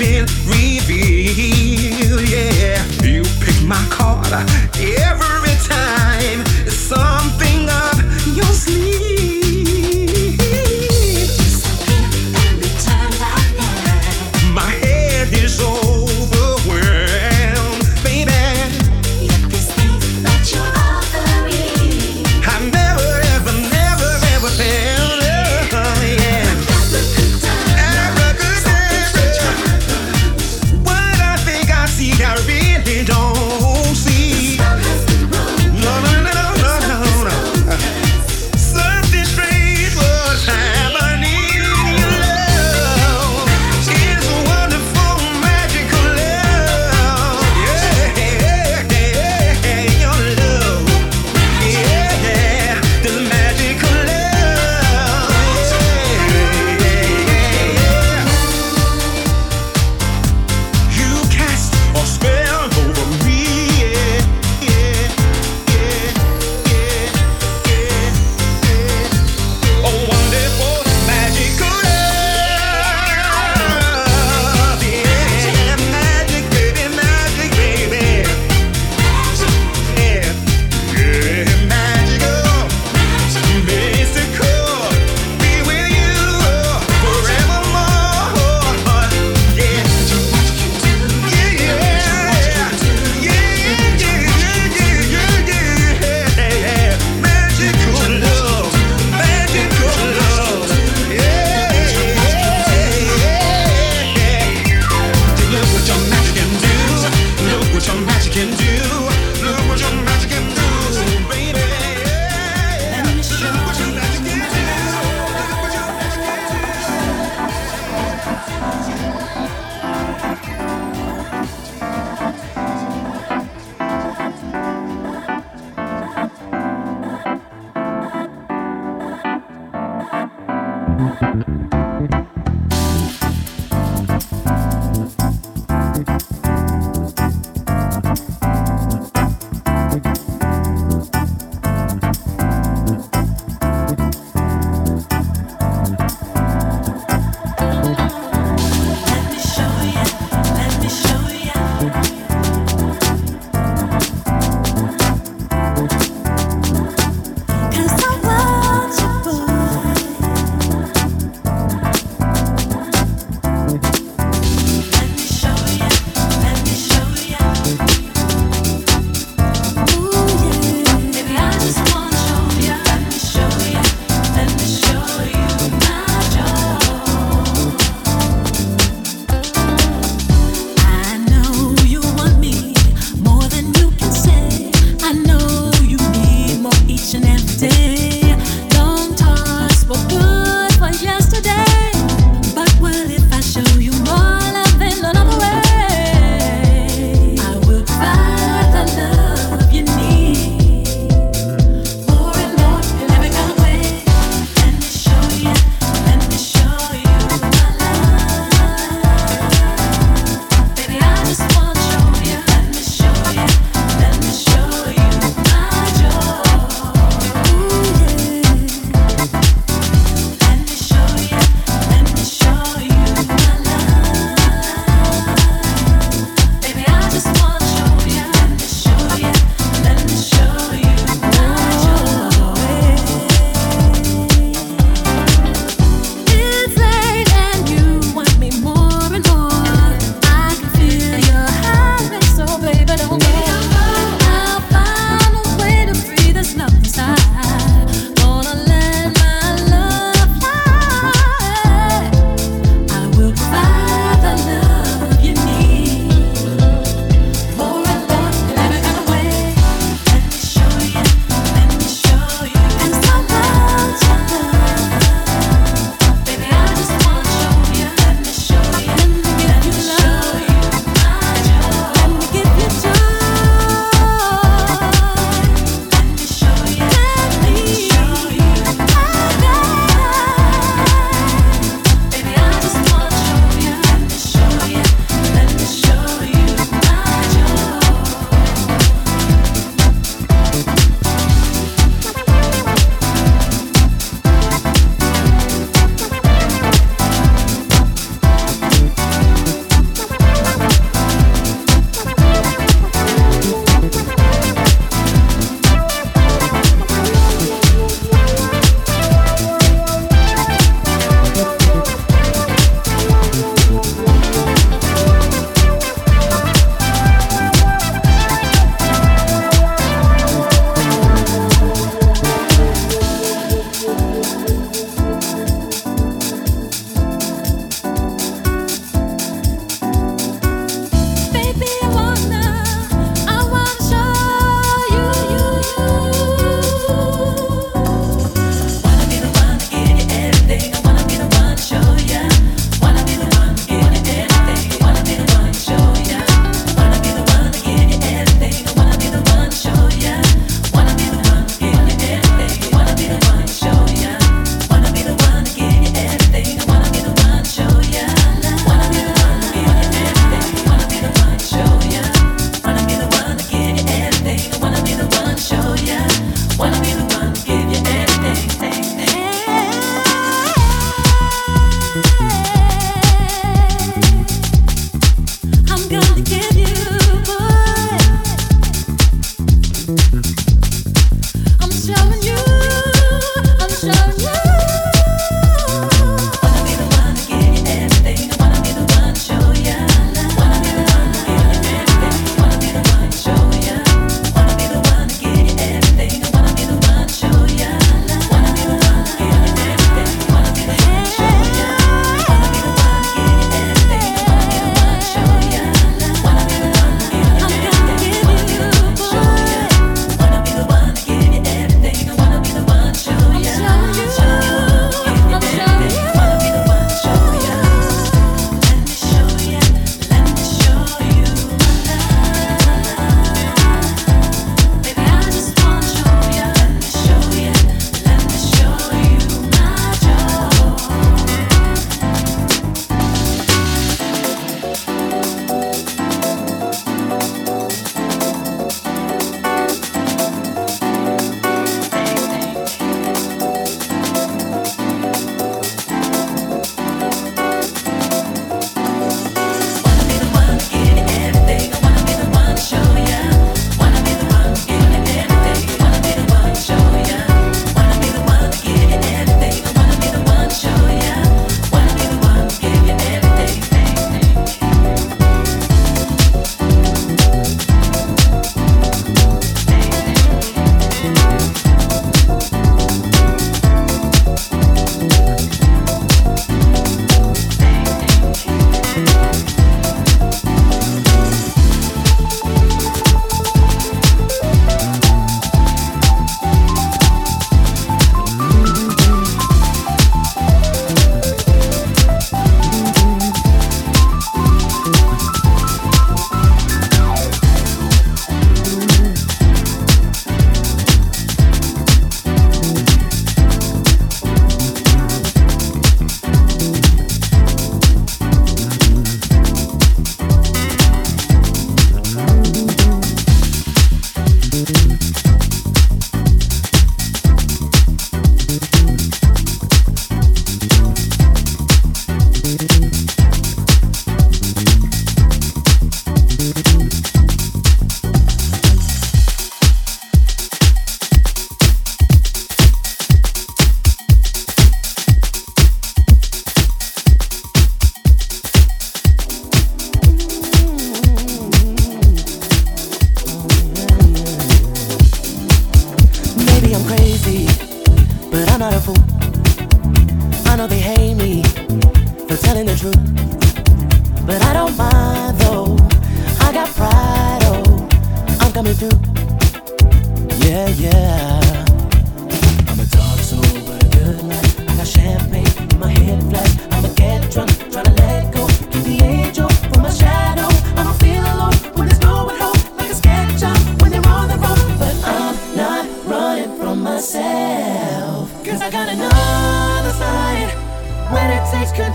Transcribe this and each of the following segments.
Don't see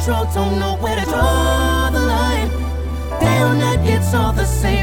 control, don't know where to draw the line. Day or night, it's all the same.